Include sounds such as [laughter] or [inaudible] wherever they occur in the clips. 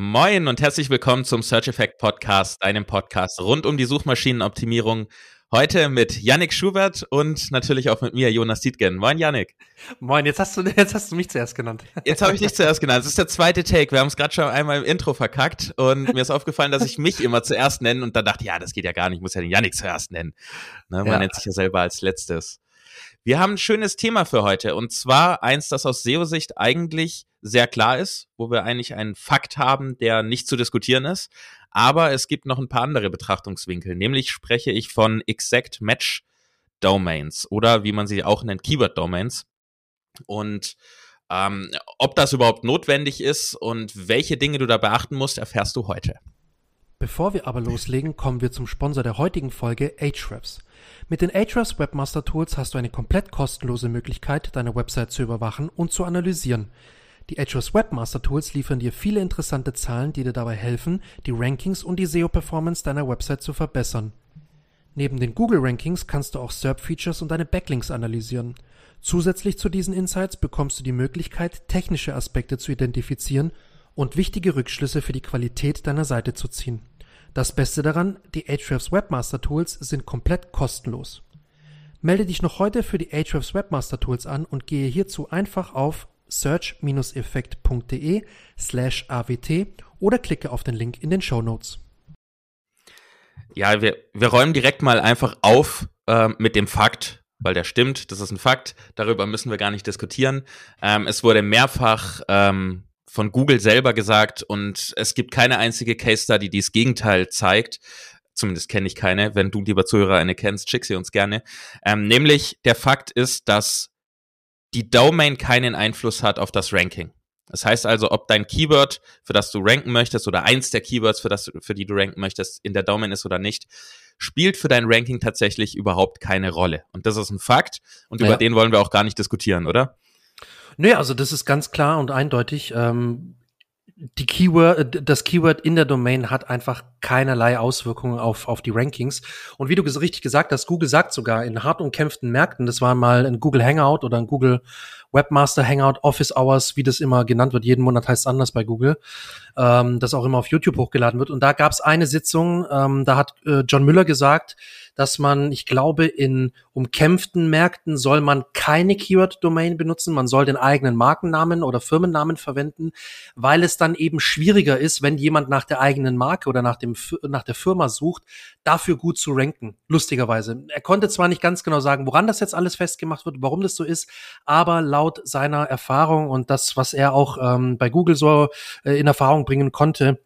Moin und herzlich willkommen zum Search Effect Podcast, einem Podcast rund um die Suchmaschinenoptimierung. Heute mit Yannick Schubert und natürlich auch mit mir, Jonas Dietgen. Moin, Yannick. Moin, jetzt hast du, jetzt hast du mich zuerst genannt. Jetzt habe ich dich zuerst genannt. Das ist der zweite Take. Wir haben es gerade schon einmal im Intro verkackt und mir ist aufgefallen, dass ich mich immer zuerst nenne und dann dachte, ja, das geht ja gar nicht, ich muss ja den Yannick zuerst nennen. Ne, man ja. nennt sich ja selber als letztes. Wir haben ein schönes Thema für heute und zwar eins, das aus SEO-Sicht eigentlich sehr klar ist, wo wir eigentlich einen Fakt haben, der nicht zu diskutieren ist. Aber es gibt noch ein paar andere Betrachtungswinkel. Nämlich spreche ich von Exact Match Domains oder wie man sie auch nennt, Keyword Domains. Und ähm, ob das überhaupt notwendig ist und welche Dinge du da beachten musst, erfährst du heute. Bevor wir aber loslegen, kommen wir zum Sponsor der heutigen Folge, Ahrefs. Mit den Ahrefs Webmaster Tools hast du eine komplett kostenlose Möglichkeit, deine Website zu überwachen und zu analysieren. Die Ahrefs Webmaster Tools liefern dir viele interessante Zahlen, die dir dabei helfen, die Rankings und die SEO-Performance deiner Website zu verbessern. Neben den Google-Rankings kannst du auch SERP-Features und deine Backlinks analysieren. Zusätzlich zu diesen Insights bekommst du die Möglichkeit, technische Aspekte zu identifizieren und wichtige Rückschlüsse für die Qualität deiner Seite zu ziehen. Das Beste daran, die Ahrefs Webmaster Tools sind komplett kostenlos. Melde dich noch heute für die Ahrefs Webmaster Tools an und gehe hierzu einfach auf search-effekt.de slash awt oder klicke auf den Link in den Show Notes. Ja, wir, wir räumen direkt mal einfach auf äh, mit dem Fakt, weil der stimmt, das ist ein Fakt, darüber müssen wir gar nicht diskutieren. Ähm, es wurde mehrfach ähm, von Google selber gesagt und es gibt keine einzige Case Study, die das Gegenteil zeigt. Zumindest kenne ich keine. Wenn du, lieber Zuhörer, eine kennst, schick sie uns gerne. Ähm, nämlich der Fakt ist, dass die Domain keinen Einfluss hat auf das Ranking. Das heißt also, ob dein Keyword, für das du ranken möchtest, oder eins der Keywords, für, das, für die du ranken möchtest, in der Domain ist oder nicht, spielt für dein Ranking tatsächlich überhaupt keine Rolle. Und das ist ein Fakt und ja. über den wollen wir auch gar nicht diskutieren, oder? Nee, also das ist ganz klar und eindeutig. Ähm, die Keyword, das Keyword in der Domain hat einfach keinerlei Auswirkungen auf, auf die Rankings. Und wie du richtig gesagt hast, Google sagt sogar in hart umkämpften Märkten, das war mal ein Google Hangout oder ein Google Webmaster Hangout, Office Hours, wie das immer genannt wird. Jeden Monat heißt es anders bei Google, ähm, das auch immer auf YouTube hochgeladen wird. Und da gab es eine Sitzung, ähm, da hat äh, John Müller gesagt, dass man, ich glaube, in umkämpften Märkten soll man keine Keyword-Domain benutzen, man soll den eigenen Markennamen oder Firmennamen verwenden, weil es dann eben schwieriger ist, wenn jemand nach der eigenen Marke oder nach, dem, nach der Firma sucht, dafür gut zu ranken, lustigerweise. Er konnte zwar nicht ganz genau sagen, woran das jetzt alles festgemacht wird, warum das so ist, aber laut seiner Erfahrung und das, was er auch ähm, bei Google so äh, in Erfahrung bringen konnte,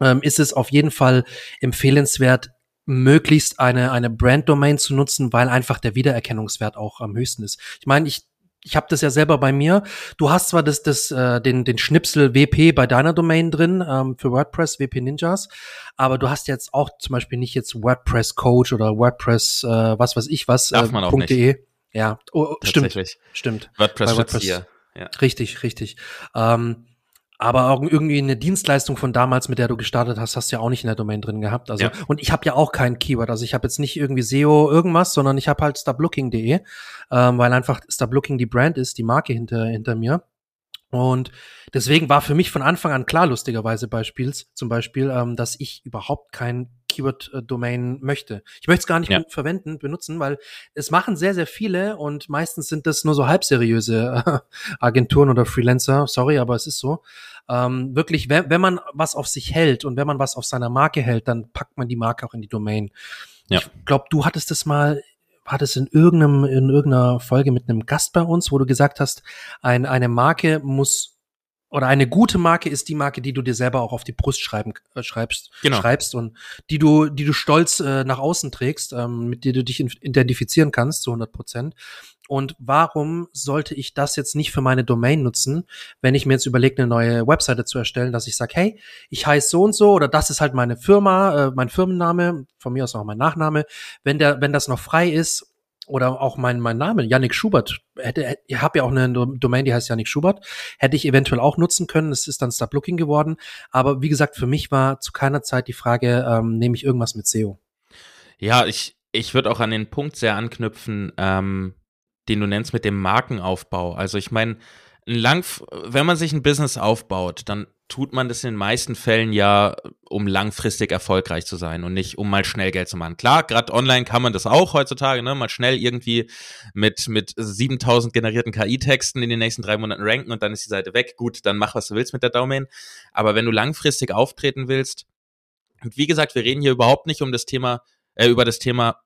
ähm, ist es auf jeden Fall empfehlenswert, möglichst eine, eine Brand-Domain zu nutzen, weil einfach der Wiedererkennungswert auch am höchsten ist. Ich meine, ich ich habe das ja selber bei mir. Du hast zwar das, das, äh, den, den Schnipsel WP bei deiner Domain drin ähm, für WordPress, WP Ninjas, aber du hast jetzt auch zum Beispiel nicht jetzt WordPress Coach oder WordPress, äh, was weiß ich was, Darf man auch äh. Ja, oh, stimmt, stimmt. WordPress, WordPress ja. Richtig, richtig. Ähm, aber auch irgendwie eine Dienstleistung von damals, mit der du gestartet hast, hast du ja auch nicht in der Domain drin gehabt. Also ja. und ich habe ja auch kein Keyword. Also ich habe jetzt nicht irgendwie SEO irgendwas, sondern ich habe halt stablooking.de, ähm, weil einfach Stablooking die Brand ist, die Marke hinter hinter mir. Und deswegen war für mich von Anfang an klar, lustigerweise Beispiels, zum Beispiel, ähm, dass ich überhaupt kein Keyword-Domain möchte. Ich möchte es gar nicht ja. verwenden, benutzen, weil es machen sehr, sehr viele und meistens sind das nur so halbseriöse äh, Agenturen oder Freelancer. Sorry, aber es ist so. Ähm, wirklich, wenn, wenn man was auf sich hält und wenn man was auf seiner Marke hält, dann packt man die Marke auch in die Domain. Ja. Ich glaube, du hattest das mal war das in irgendeinem, in irgendeiner Folge mit einem Gast bei uns, wo du gesagt hast, ein, eine Marke muss oder eine gute Marke ist die Marke, die du dir selber auch auf die Brust schreiben, äh, schreibst, genau. schreibst und die du, die du stolz äh, nach außen trägst, ähm, mit der du dich identifizieren kannst zu 100 Prozent. Und warum sollte ich das jetzt nicht für meine Domain nutzen, wenn ich mir jetzt überlege, eine neue Webseite zu erstellen, dass ich sage, hey, ich heiße so und so oder das ist halt meine Firma, äh, mein Firmenname, von mir aus auch mein Nachname. Wenn der, wenn das noch frei ist oder auch mein, mein Name, Yannick Schubert, hätte, ich habe ja auch eine Domain, die heißt Yannick Schubert, hätte ich eventuell auch nutzen können. Es ist dann Stop Looking geworden. Aber wie gesagt, für mich war zu keiner Zeit die Frage, ähm, nehme ich irgendwas mit SEO? Ja, ich, ich würde auch an den Punkt sehr anknüpfen, ähm, den du nennst mit dem Markenaufbau. Also ich meine, lang, wenn man sich ein Business aufbaut, dann tut man das in den meisten Fällen ja, um langfristig erfolgreich zu sein und nicht um mal schnell Geld zu machen. Klar, gerade online kann man das auch heutzutage, ne, mal schnell irgendwie mit mit 7000 generierten KI-Texten in den nächsten drei Monaten ranken und dann ist die Seite weg. Gut, dann mach was du willst mit der Domain. Aber wenn du langfristig auftreten willst, und wie gesagt, wir reden hier überhaupt nicht um das Thema äh, über das Thema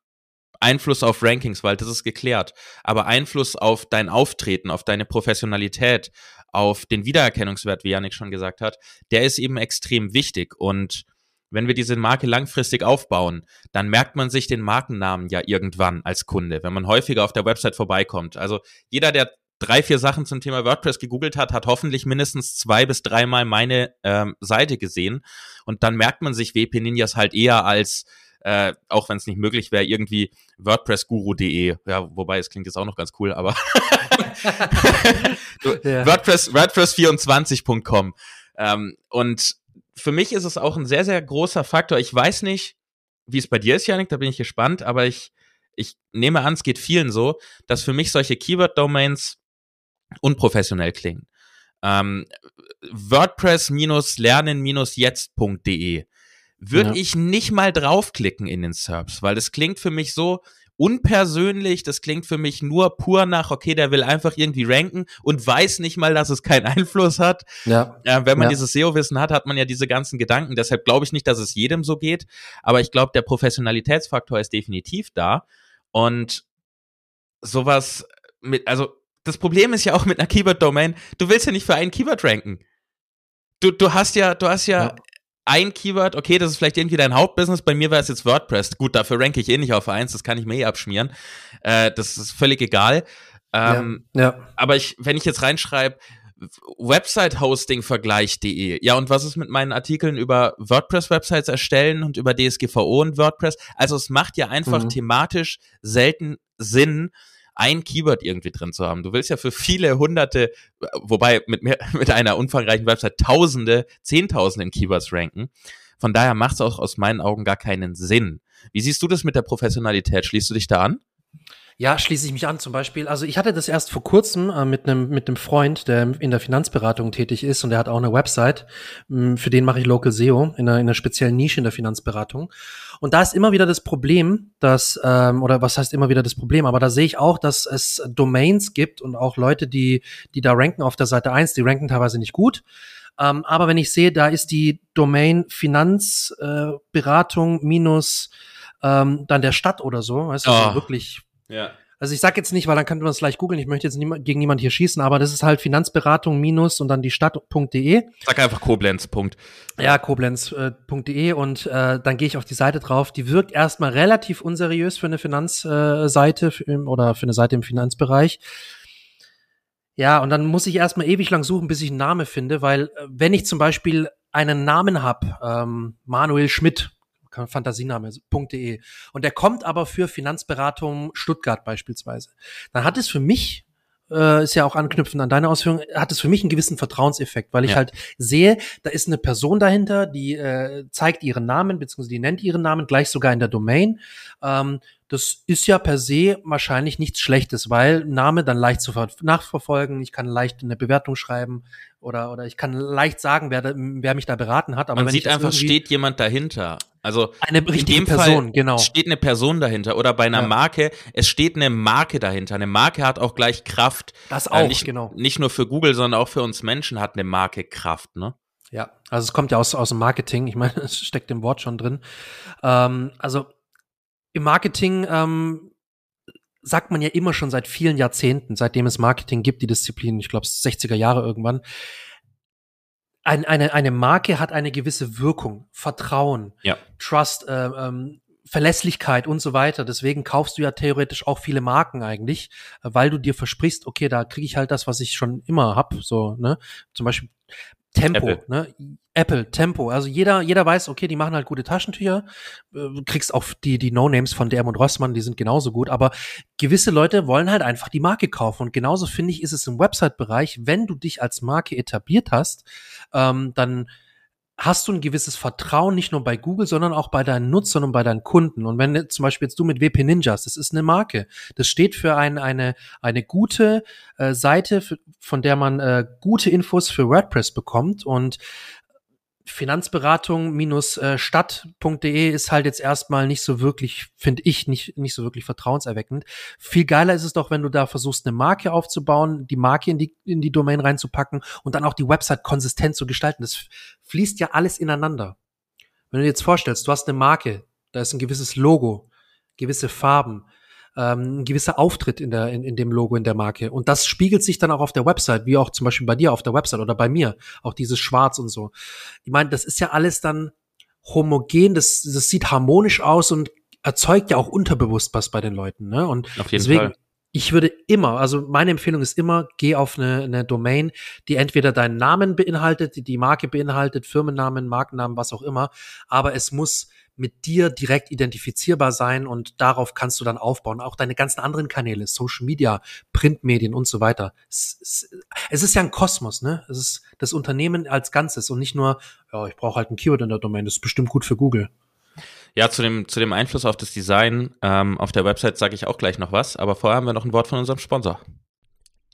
Einfluss auf Rankings, weil das ist geklärt. Aber Einfluss auf dein Auftreten, auf deine Professionalität, auf den Wiedererkennungswert, wie Janik schon gesagt hat, der ist eben extrem wichtig. Und wenn wir diese Marke langfristig aufbauen, dann merkt man sich den Markennamen ja irgendwann als Kunde, wenn man häufiger auf der Website vorbeikommt. Also jeder, der drei, vier Sachen zum Thema WordPress gegoogelt hat, hat hoffentlich mindestens zwei bis dreimal meine ähm, Seite gesehen. Und dann merkt man sich WP Ninjas halt eher als äh, auch wenn es nicht möglich wäre, irgendwie WordPressGuru.de. Ja, wobei es klingt jetzt auch noch ganz cool, aber [laughs] [laughs] ja. WordPress, WordPress24.com. Ähm, und für mich ist es auch ein sehr, sehr großer Faktor. Ich weiß nicht, wie es bei dir ist, Janik, da bin ich gespannt, aber ich, ich nehme an, es geht vielen so, dass für mich solche Keyword-Domains unprofessionell klingen. Ähm, WordPress-lernen-jetzt.de würde ja. ich nicht mal draufklicken in den Serbs, weil das klingt für mich so unpersönlich, das klingt für mich nur pur nach, okay, der will einfach irgendwie ranken und weiß nicht mal, dass es keinen [laughs] Einfluss hat. Ja. Äh, wenn man ja. dieses SEO-Wissen hat, hat man ja diese ganzen Gedanken. Deshalb glaube ich nicht, dass es jedem so geht, aber ich glaube, der Professionalitätsfaktor ist definitiv da und sowas mit, also das Problem ist ja auch mit einer Keyword-Domain, du willst ja nicht für einen Keyword ranken. Du, du hast ja, du hast ja, ja ein Keyword, okay, das ist vielleicht irgendwie dein Hauptbusiness, bei mir wäre es jetzt WordPress. Gut, dafür ranke ich eh nicht auf eins, das kann ich mir eh abschmieren. Äh, das ist völlig egal. Ähm, ja, ja. Aber ich, wenn ich jetzt reinschreibe, Website-Hosting-Vergleich.de. Ja, und was ist mit meinen Artikeln über WordPress-Websites erstellen und über DSGVO und WordPress? Also es macht ja einfach mhm. thematisch selten Sinn, ein Keyword irgendwie drin zu haben. Du willst ja für viele hunderte, wobei mit, mehr, [laughs] mit einer umfangreichen Website tausende, zehntausenden Keywords ranken. Von daher macht es auch aus meinen Augen gar keinen Sinn. Wie siehst du das mit der Professionalität? Schließt du dich da an? Ja, schließe ich mich an zum Beispiel. Also ich hatte das erst vor kurzem äh, mit einem mit einem Freund, der in der Finanzberatung tätig ist und der hat auch eine Website. Für den mache ich Local SEO in einer, in einer speziellen Nische in der Finanzberatung. Und da ist immer wieder das Problem, dass ähm, oder was heißt immer wieder das Problem, aber da sehe ich auch, dass es Domains gibt und auch Leute, die die da ranken auf der Seite eins, die ranken teilweise nicht gut. Ähm, aber wenn ich sehe, da ist die Domain Finanzberatung äh, minus ähm, dann der Stadt oder so, weißt du, oh. also wirklich ja. Also ich sag jetzt nicht, weil dann könnte man es gleich googeln. Ich möchte jetzt niemand, gegen niemand hier schießen, aber das ist halt Finanzberatung minus und dann die Stadt.de. Sag einfach Koblenz. Punkt. Ja, Koblenz.de äh, und äh, dann gehe ich auf die Seite drauf. Die wirkt erstmal relativ unseriös für eine Finanzseite äh, oder für eine Seite im Finanzbereich. Ja, und dann muss ich erstmal ewig lang suchen, bis ich einen Namen finde, weil äh, wenn ich zum Beispiel einen Namen hab, ähm, Manuel Schmidt, Fantasiename.de. Und der kommt aber für Finanzberatung Stuttgart beispielsweise. Dann hat es für mich äh, ist ja auch anknüpfend an deine Ausführung, hat es für mich einen gewissen Vertrauenseffekt, weil ich ja. halt sehe, da ist eine Person dahinter, die äh, zeigt ihren Namen, beziehungsweise die nennt ihren Namen, gleich sogar in der Domain. Ähm, das ist ja per se wahrscheinlich nichts Schlechtes, weil Name dann leicht zu nachverfolgen, ich kann leicht eine Bewertung schreiben oder, oder ich kann leicht sagen, wer, wer mich da beraten hat. Aber Man sieht einfach, steht jemand dahinter. Also eine richtige Person, Fall genau. steht eine Person dahinter oder bei einer ja. Marke, es steht eine Marke dahinter. Eine Marke hat auch gleich Kraft. Das äh, auch, äh, nicht, genau. Nicht nur für Google, sondern auch für uns Menschen hat eine Marke Kraft, ne? Ja, also es kommt ja aus, aus dem Marketing. Ich meine, [laughs] es steckt im Wort schon drin. Ähm, also im Marketing ähm, sagt man ja immer schon seit vielen Jahrzehnten, seitdem es Marketing gibt, die Disziplin, ich glaube 60er Jahre irgendwann, ein, eine, eine Marke hat eine gewisse Wirkung, Vertrauen, ja. Trust, äh, ähm, Verlässlichkeit und so weiter. Deswegen kaufst du ja theoretisch auch viele Marken eigentlich, weil du dir versprichst, okay, da kriege ich halt das, was ich schon immer hab. So, ne? Zum Beispiel Tempo, Apple. ne? Apple, Tempo. Also jeder, jeder weiß, okay, die machen halt gute Taschentücher. Äh, du kriegst auch die, die No-Names von DM und Rossmann, die sind genauso gut. Aber gewisse Leute wollen halt einfach die Marke kaufen. Und genauso finde ich, ist es im Website-Bereich, wenn du dich als Marke etabliert hast, ähm, dann hast du ein gewisses Vertrauen nicht nur bei Google, sondern auch bei deinen Nutzern und bei deinen Kunden. Und wenn zum Beispiel jetzt du mit WP Ninjas, das ist eine Marke, das steht für ein, eine, eine gute äh, Seite, für, von der man äh, gute Infos für WordPress bekommt und Finanzberatung-stadt.de ist halt jetzt erstmal nicht so wirklich, finde ich, nicht, nicht so wirklich vertrauenserweckend. Viel geiler ist es doch, wenn du da versuchst, eine Marke aufzubauen, die Marke in die, in die Domain reinzupacken und dann auch die Website konsistent zu gestalten. Das fließt ja alles ineinander. Wenn du dir jetzt vorstellst, du hast eine Marke, da ist ein gewisses Logo, gewisse Farben, ähm, ein gewisser Auftritt in, der, in, in dem Logo, in der Marke. Und das spiegelt sich dann auch auf der Website, wie auch zum Beispiel bei dir auf der Website oder bei mir, auch dieses Schwarz und so. Ich meine, das ist ja alles dann homogen, das, das sieht harmonisch aus und erzeugt ja auch unterbewusst was bei den Leuten. Ne? Und auf jeden deswegen, Fall. ich würde immer, also meine Empfehlung ist immer, geh auf eine, eine Domain, die entweder deinen Namen beinhaltet, die die Marke beinhaltet, Firmennamen, Markennamen, was auch immer, aber es muss mit dir direkt identifizierbar sein und darauf kannst du dann aufbauen. Auch deine ganzen anderen Kanäle, Social Media, Printmedien und so weiter. Es, ist ja ein Kosmos, ne? Es ist das Unternehmen als Ganzes und nicht nur, ja, ich brauche halt ein Keyword in der Domain, das ist bestimmt gut für Google. Ja, zu dem, zu dem Einfluss auf das Design ähm, auf der Website sage ich auch gleich noch was, aber vorher haben wir noch ein Wort von unserem Sponsor.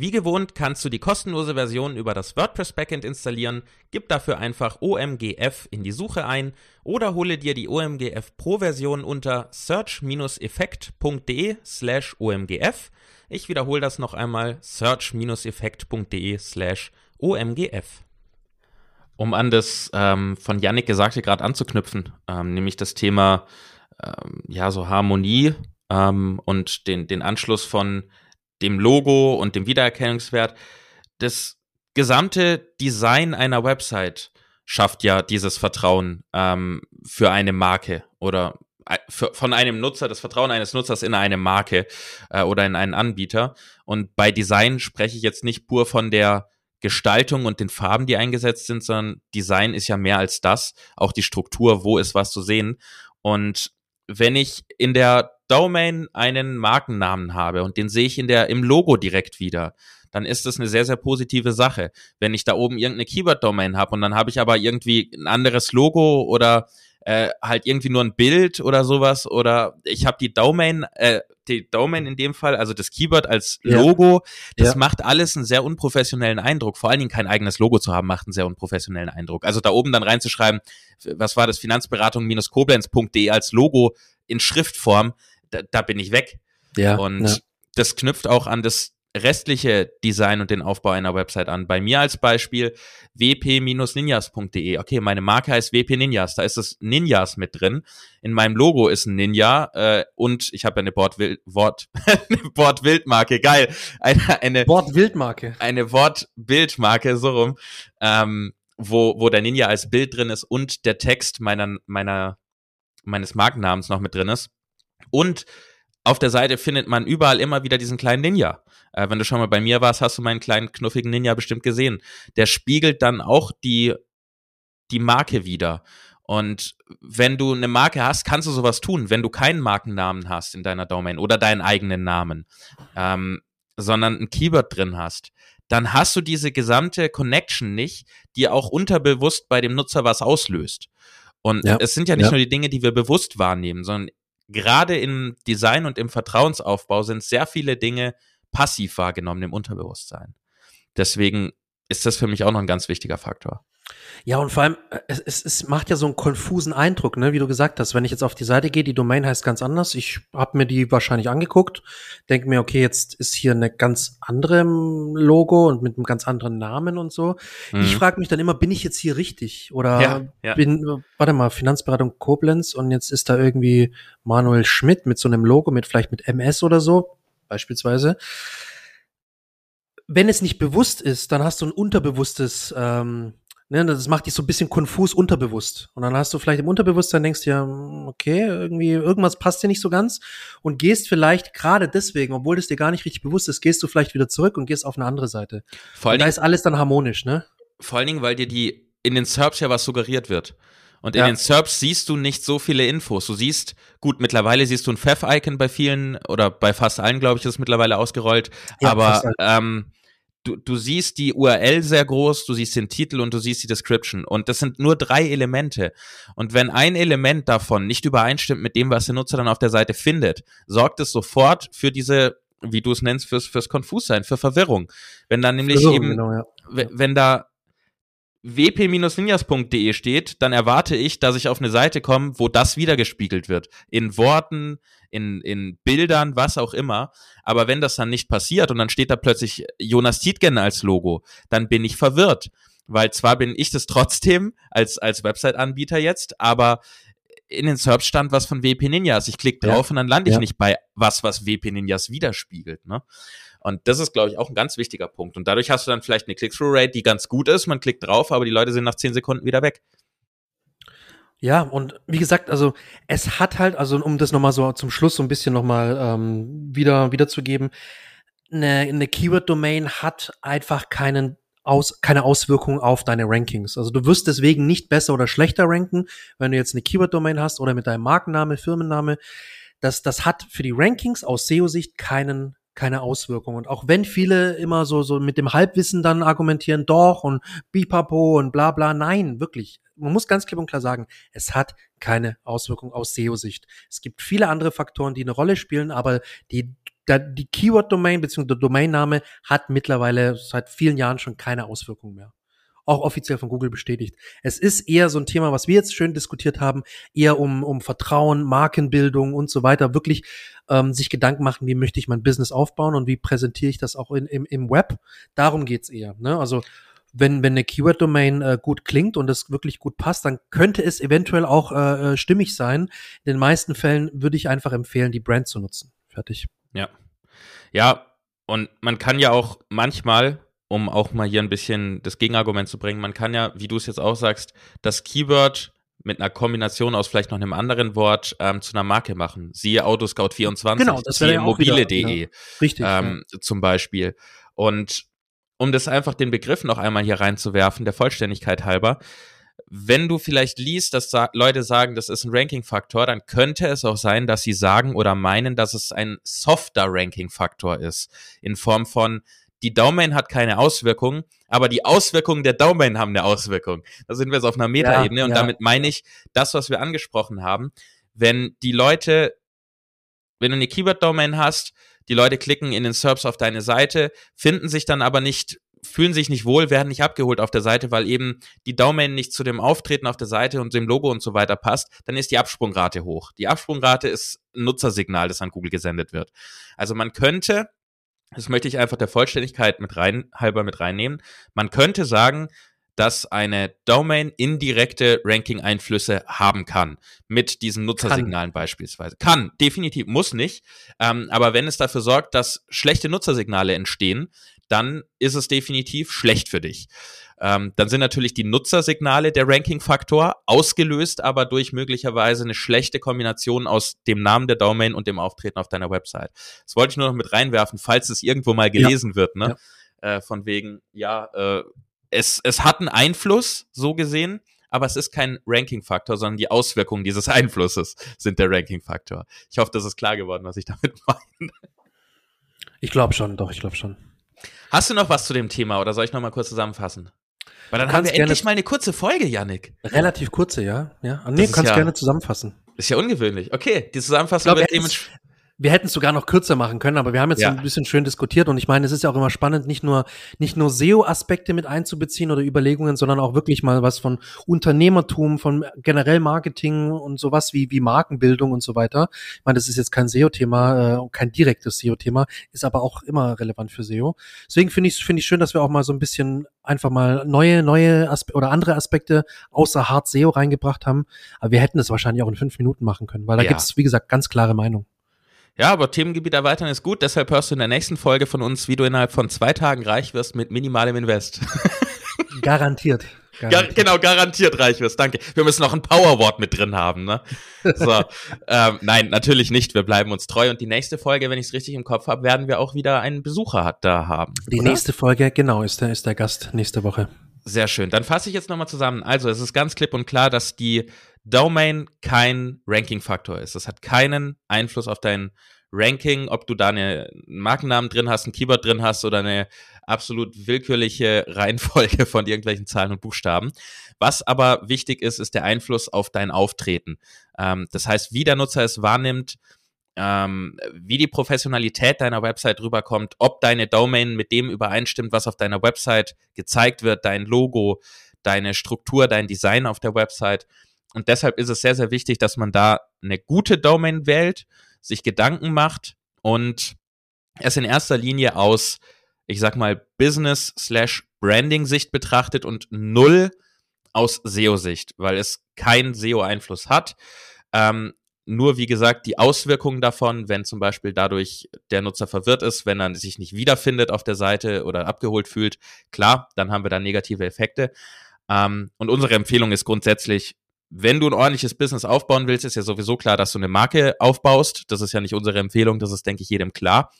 Wie gewohnt kannst du die kostenlose Version über das WordPress Backend installieren, gib dafür einfach OMGF in die Suche ein oder hole dir die OMGF Pro Version unter search-effekt.de slash OMGF. Ich wiederhole das noch einmal, search-effekt.de slash OMGF. Um an das ähm, von Yannick Gesagte gerade anzuknüpfen, ähm, nämlich das Thema ähm, ja so Harmonie ähm, und den, den Anschluss von dem Logo und dem Wiedererkennungswert. Das gesamte Design einer Website schafft ja dieses Vertrauen ähm, für eine Marke oder äh, für, von einem Nutzer, das Vertrauen eines Nutzers in eine Marke äh, oder in einen Anbieter. Und bei Design spreche ich jetzt nicht pur von der Gestaltung und den Farben, die eingesetzt sind, sondern Design ist ja mehr als das. Auch die Struktur, wo ist was zu sehen. Und wenn ich in der Domain einen Markennamen habe und den sehe ich in der, im Logo direkt wieder, dann ist das eine sehr, sehr positive Sache. Wenn ich da oben irgendeine Keyword-Domain habe und dann habe ich aber irgendwie ein anderes Logo oder äh, halt irgendwie nur ein Bild oder sowas oder ich habe die Domain, äh, die Domain in dem Fall, also das Keyword als Logo, ja. das ja. macht alles einen sehr unprofessionellen Eindruck. Vor allen Dingen kein eigenes Logo zu haben, macht einen sehr unprofessionellen Eindruck. Also da oben dann reinzuschreiben, was war das, Finanzberatung-koblenz.de als Logo in Schriftform, da, da bin ich weg. Ja, und ja. das knüpft auch an das restliche Design und den Aufbau einer Website an. Bei mir als Beispiel wp-ninjas.de. Okay, meine Marke heißt WP Ninjas. Da ist das Ninjas mit drin. In meinem Logo ist ein Ninja äh, und ich habe eine Wortwild Wort [laughs] eine Wortwildmarke. Geil, eine eine Wortwildmarke. Eine Wortbildmarke so rum, ähm, wo wo der Ninja als Bild drin ist und der Text meiner meiner meines Markennamens noch mit drin ist. Und auf der Seite findet man überall immer wieder diesen kleinen Ninja. Äh, wenn du schon mal bei mir warst, hast du meinen kleinen knuffigen Ninja bestimmt gesehen. Der spiegelt dann auch die, die Marke wieder. Und wenn du eine Marke hast, kannst du sowas tun, wenn du keinen Markennamen hast in deiner Domain oder deinen eigenen Namen, ähm, sondern ein Keyword drin hast, dann hast du diese gesamte Connection nicht, die auch unterbewusst bei dem Nutzer was auslöst. Und ja. es sind ja nicht ja. nur die Dinge, die wir bewusst wahrnehmen, sondern gerade im Design und im Vertrauensaufbau sind sehr viele Dinge passiv wahrgenommen im Unterbewusstsein. Deswegen ist das für mich auch noch ein ganz wichtiger Faktor. Ja, und vor allem, äh, es, es, es macht ja so einen konfusen Eindruck, ne, wie du gesagt hast. Wenn ich jetzt auf die Seite gehe, die Domain heißt ganz anders. Ich habe mir die wahrscheinlich angeguckt, denke mir, okay, jetzt ist hier eine ganz andere Logo und mit einem ganz anderen Namen und so. Mhm. Ich frage mich dann immer, bin ich jetzt hier richtig? Oder ja, ja. bin, warte mal, Finanzberatung Koblenz und jetzt ist da irgendwie Manuel Schmidt mit so einem Logo, mit vielleicht mit MS oder so, beispielsweise wenn es nicht bewusst ist, dann hast du ein unterbewusstes ähm, Ne, das macht dich so ein bisschen konfus unterbewusst. Und dann hast du vielleicht im Unterbewusstsein denkst dir, hm, okay, irgendwie, irgendwas passt dir nicht so ganz und gehst vielleicht gerade deswegen, obwohl das dir gar nicht richtig bewusst ist, gehst du vielleicht wieder zurück und gehst auf eine andere Seite. Vor allen da ist alles dann harmonisch, ne? Vor allen Dingen, weil dir die in den Serbs ja was suggeriert wird. Und in ja. den Serbs siehst du nicht so viele Infos. Du siehst, gut, mittlerweile siehst du ein Pfeff-Icon bei vielen oder bei fast allen, glaube ich, ist es mittlerweile ausgerollt. Ja, aber ähm, du, du siehst die URL sehr groß, du siehst den Titel und du siehst die Description. Und das sind nur drei Elemente. Und wenn ein Element davon nicht übereinstimmt mit dem, was der Nutzer dann auf der Seite findet, sorgt es sofort für diese, wie du es nennst, fürs, fürs Konfussein, für Verwirrung. Wenn dann nämlich Verwirrung, eben, genau, ja. wenn da wp-ninjas.de steht, dann erwarte ich, dass ich auf eine Seite komme, wo das wiedergespiegelt wird. In Worten, in, in Bildern, was auch immer. Aber wenn das dann nicht passiert und dann steht da plötzlich Jonas Tietgen als Logo, dann bin ich verwirrt. Weil zwar bin ich das trotzdem als, als Website-Anbieter jetzt, aber in den Serbs stand was von WP Ninjas. Ich klicke drauf ja. und dann lande ich ja. nicht bei was, was WP Ninjas widerspiegelt. Ne? Und das ist, glaube ich, auch ein ganz wichtiger Punkt. Und dadurch hast du dann vielleicht eine Click-Through-Rate, die ganz gut ist. Man klickt drauf, aber die Leute sind nach zehn Sekunden wieder weg. Ja, und wie gesagt, also es hat halt, also um das nochmal so zum Schluss so ein bisschen nochmal ähm, wieder wiederzugeben, eine, eine Keyword-Domain hat einfach keinen aus, keine Auswirkung auf deine Rankings. Also du wirst deswegen nicht besser oder schlechter ranken, wenn du jetzt eine Keyword-Domain hast oder mit deinem Markenname, Firmenname. Das, das hat für die Rankings aus SEO-Sicht keinen keine Auswirkung. Und auch wenn viele immer so, so mit dem Halbwissen dann argumentieren, doch und bipapo und bla bla, nein, wirklich. Man muss ganz klipp und klar sagen, es hat keine Auswirkung aus SEO-Sicht. Es gibt viele andere Faktoren, die eine Rolle spielen, aber die, die Keyword-Domain bzw. der Domainname hat mittlerweile seit vielen Jahren schon keine Auswirkung mehr auch offiziell von Google bestätigt. Es ist eher so ein Thema, was wir jetzt schön diskutiert haben, eher um, um Vertrauen, Markenbildung und so weiter, wirklich ähm, sich Gedanken machen, wie möchte ich mein Business aufbauen und wie präsentiere ich das auch in, im, im Web. Darum geht's eher. Ne? Also wenn, wenn eine Keyword-Domain äh, gut klingt und es wirklich gut passt, dann könnte es eventuell auch äh, äh, stimmig sein. In den meisten Fällen würde ich einfach empfehlen, die Brand zu nutzen. Fertig. Ja. Ja, und man kann ja auch manchmal, um auch mal hier ein bisschen das Gegenargument zu bringen, man kann ja, wie du es jetzt auch sagst, das Keyword mit einer Kombination aus vielleicht noch einem anderen Wort ähm, zu einer Marke machen. Siehe Autoscout24, genau, das siehe ja mobile.de ja. Richtig, ähm, ja. zum Beispiel. Und um das einfach den Begriff noch einmal hier reinzuwerfen, der Vollständigkeit halber, wenn du vielleicht liest, dass sa Leute sagen, das ist ein Ranking-Faktor, dann könnte es auch sein, dass sie sagen oder meinen, dass es ein softer Ranking-Faktor ist. In Form von, die Domain hat keine Auswirkung, aber die Auswirkungen der Domain haben eine Auswirkung. Da sind wir jetzt auf einer Metaebene ja, und ja. damit meine ich das, was wir angesprochen haben. Wenn die Leute, wenn du eine Keyword-Domain hast, die Leute klicken in den SERPs auf deine Seite, finden sich dann aber nicht fühlen sich nicht wohl, werden nicht abgeholt auf der Seite, weil eben die Domain nicht zu dem Auftreten auf der Seite und dem Logo und so weiter passt, dann ist die Absprungrate hoch. Die Absprungrate ist ein Nutzersignal, das an Google gesendet wird. Also man könnte das möchte ich einfach der Vollständigkeit mit rein, halber mit reinnehmen. Man könnte sagen, dass eine Domain indirekte Ranking-Einflüsse haben kann. Mit diesen Nutzersignalen kann. beispielsweise. Kann, definitiv, muss nicht. Ähm, aber wenn es dafür sorgt, dass schlechte Nutzersignale entstehen, dann ist es definitiv schlecht für dich. Ähm, dann sind natürlich die Nutzersignale der Ranking-Faktor, ausgelöst aber durch möglicherweise eine schlechte Kombination aus dem Namen der Domain und dem Auftreten auf deiner Website. Das wollte ich nur noch mit reinwerfen, falls es irgendwo mal gelesen ja. wird, ne? Ja. Äh, von wegen, ja, äh, es, es hat einen Einfluss, so gesehen, aber es ist kein Ranking-Faktor, sondern die Auswirkungen dieses [laughs] Einflusses sind der Ranking-Faktor. Ich hoffe, das ist klar geworden, was ich damit [laughs] meine. Ich glaube schon, doch, ich glaube schon. Hast du noch was zu dem Thema oder soll ich noch mal kurz zusammenfassen? Weil dann haben wir endlich mal eine kurze Folge, Yannick. Relativ kurze, ja. ja. Nee, du kannst ja, gerne zusammenfassen. Ist ja ungewöhnlich. Okay, die Zusammenfassung glaub, wird dementsprechend. Wir hätten es sogar noch kürzer machen können, aber wir haben jetzt Ja. ein bisschen schön diskutiert und ich meine, es ist ja auch immer spannend, nicht nur nicht nur SEO-Aspekte mit einzubeziehen oder Überlegungen, sondern auch wirklich mal was von Unternehmertum, von generell Marketing und sowas wie wie Markenbildung und so weiter. Ich meine, das ist jetzt kein SEO-Thema, äh, kein direktes SEO-Thema, ist aber auch immer relevant für SEO. Deswegen finde ich finde ich schön, dass wir auch mal so ein bisschen einfach mal neue neue Aspe oder andere Aspekte außer Hard SEO reingebracht haben. Aber wir hätten es wahrscheinlich auch in fünf Minuten machen können, weil da Ja. gibt's wie gesagt ganz klare Meinung. Ja, aber Themengebiet erweitern ist gut, deshalb hörst du in der nächsten Folge von uns, wie du innerhalb von zwei Tagen reich wirst mit minimalem Invest. [laughs] Garantiert. Gar, Garantiert. genau, garantiert reich wirst, danke. Wir müssen noch ein Powerwort mit drin haben, ne? So, [laughs] ähm, nein, natürlich nicht. Wir bleiben uns treu. Und die nächste Folge, wenn ich es richtig im Kopf habe, werden wir auch wieder einen Besucher hat, da haben. Die oder? nächste Folge, genau, ist der, ist der Gast nächste Woche. Sehr schön. Dann fasse ich jetzt nochmal zusammen. Also, es ist ganz klipp und klar, dass die Domain kein Ranking-Faktor ist. Es hat keinen Einfluss auf dein Ranking, ob du da eine- einen Markennamen drin hast, ein Keyword drin hast oder eine absolut willkürliche [laughs] Reihenfolge von irgendwelchen Zahlen und Buchstaben. Was aber wichtig ist, ist der Einfluss auf dein Auftreten. Ähm, das heißt, wie der Nutzer es wahrnimmt, ähm, wie die Professionalität deiner Website rüberkommt, ob deine Domain mit dem übereinstimmt, was auf deiner Website gezeigt wird, dein Logo, deine Struktur, dein Design auf der Website. Und deshalb ist es sehr, sehr wichtig, dass man da eine gute Domain wählt, sich Gedanken macht und es in erster Linie aus, ich sag mal, Business slash Branding Sicht betrachtet und null aus SEO-Sicht, weil es keinen SEO-Einfluss hat. Ähm, nur, wie gesagt, die Auswirkungen davon, wenn zum Beispiel dadurch der Nutzer verwirrt ist, wenn er sich nicht wiederfindet auf der Seite oder abgeholt fühlt, klar, dann haben wir da negative Effekte. Ähm, und unsere Empfehlung ist grundsätzlich, wenn du ein ordentliches Business aufbauen willst, ist ja sowieso klar, dass du eine Marke aufbaust. Das ist ja nicht unsere Empfehlung, das ist, denke ich, jedem klar.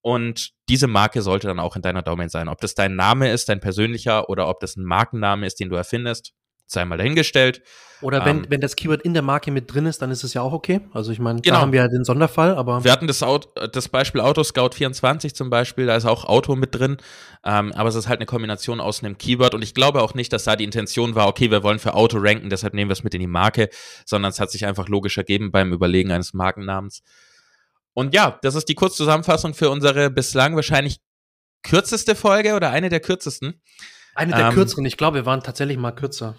Und diese Marke sollte dann auch in deiner Domain sein. Ob das dein Name ist, dein persönlicher, oder ob das ein Markenname ist, den du erfindest, sei mal dahingestellt. Oder wenn, Ähm, wenn das Keyword in der Marke mit drin ist, dann ist es ja auch okay. Also ich meine, Genau. da haben wir ja den Sonderfall, aber Wir hatten das, Aut das Beispiel Autoscout24 zum Beispiel, da ist auch Auto mit drin, ähm, aber es ist halt eine Kombination aus einem Keyword und ich glaube auch nicht, dass da die Intention war, okay, wir wollen für Auto ranken, deshalb nehmen wir es mit in die Marke, sondern es hat sich einfach logisch ergeben beim Überlegen eines Markennamens. Und ja, das ist die Kurzzusammenfassung für unsere bislang wahrscheinlich kürzeste Folge oder eine der kürzesten. eine der ähm, kürzeren. Ich glaube, wir waren tatsächlich mal kürzer.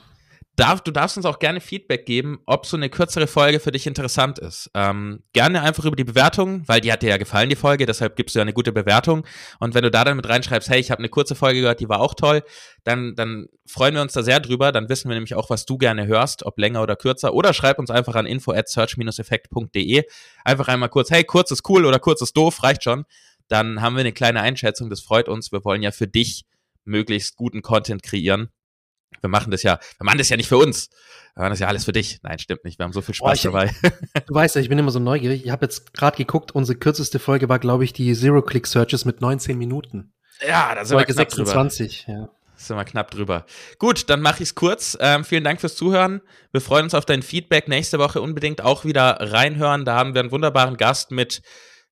Darf, du darfst uns auch gerne Feedback geben, ob so eine kürzere Folge für dich interessant ist. Ähm, gerne einfach über die Bewertung, weil die hat dir ja gefallen, die Folge, deshalb gibst du ja eine gute Bewertung. Und wenn du da dann mit reinschreibst, hey, ich habe eine kurze Folge gehört, die war auch toll, dann, dann freuen wir uns da sehr drüber. Dann wissen wir nämlich auch, was du gerne hörst, ob länger oder kürzer. Oder schreib uns einfach an info at search-effekt.de. Einfach einmal kurz, hey, kurz ist cool oder kurz ist doof, reicht schon. Dann haben wir eine kleine Einschätzung, das freut uns. Wir wollen ja für dich möglichst guten Content kreieren. Wir machen das ja, wir machen das ja nicht für uns. Wir machen das ja alles für dich. Nein, stimmt nicht. Wir haben so viel Spaß ich- dabei. [laughs] Du weißt ja, ich bin immer so neugierig. Ich habe jetzt gerade geguckt, unsere kürzeste Folge war, glaube ich, die Zero-Click-Searches mit 19 Minuten. Ja, da sind wir Folge knapp drüber. 26, ja. Sind wir knapp drüber. Gut, dann mache ich es kurz. Ähm, vielen Dank fürs Zuhören. Wir freuen uns auf dein Feedback. Nächste Woche unbedingt auch wieder reinhören. Da haben wir einen wunderbaren Gast mit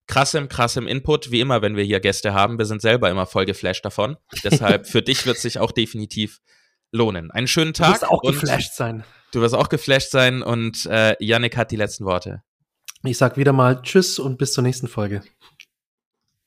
krassem, krassem Input. Wie immer, wenn wir hier Gäste haben. Wir sind selber immer voll geflasht davon. [laughs] Deshalb für dich wird es sich auch definitiv lohnen. Einen schönen Du Tag. wirst auch geflasht sein. Du wirst auch geflasht sein und äh, Yannick hat die letzten Worte. Ich sag wieder mal Tschüss und bis zur nächsten Folge.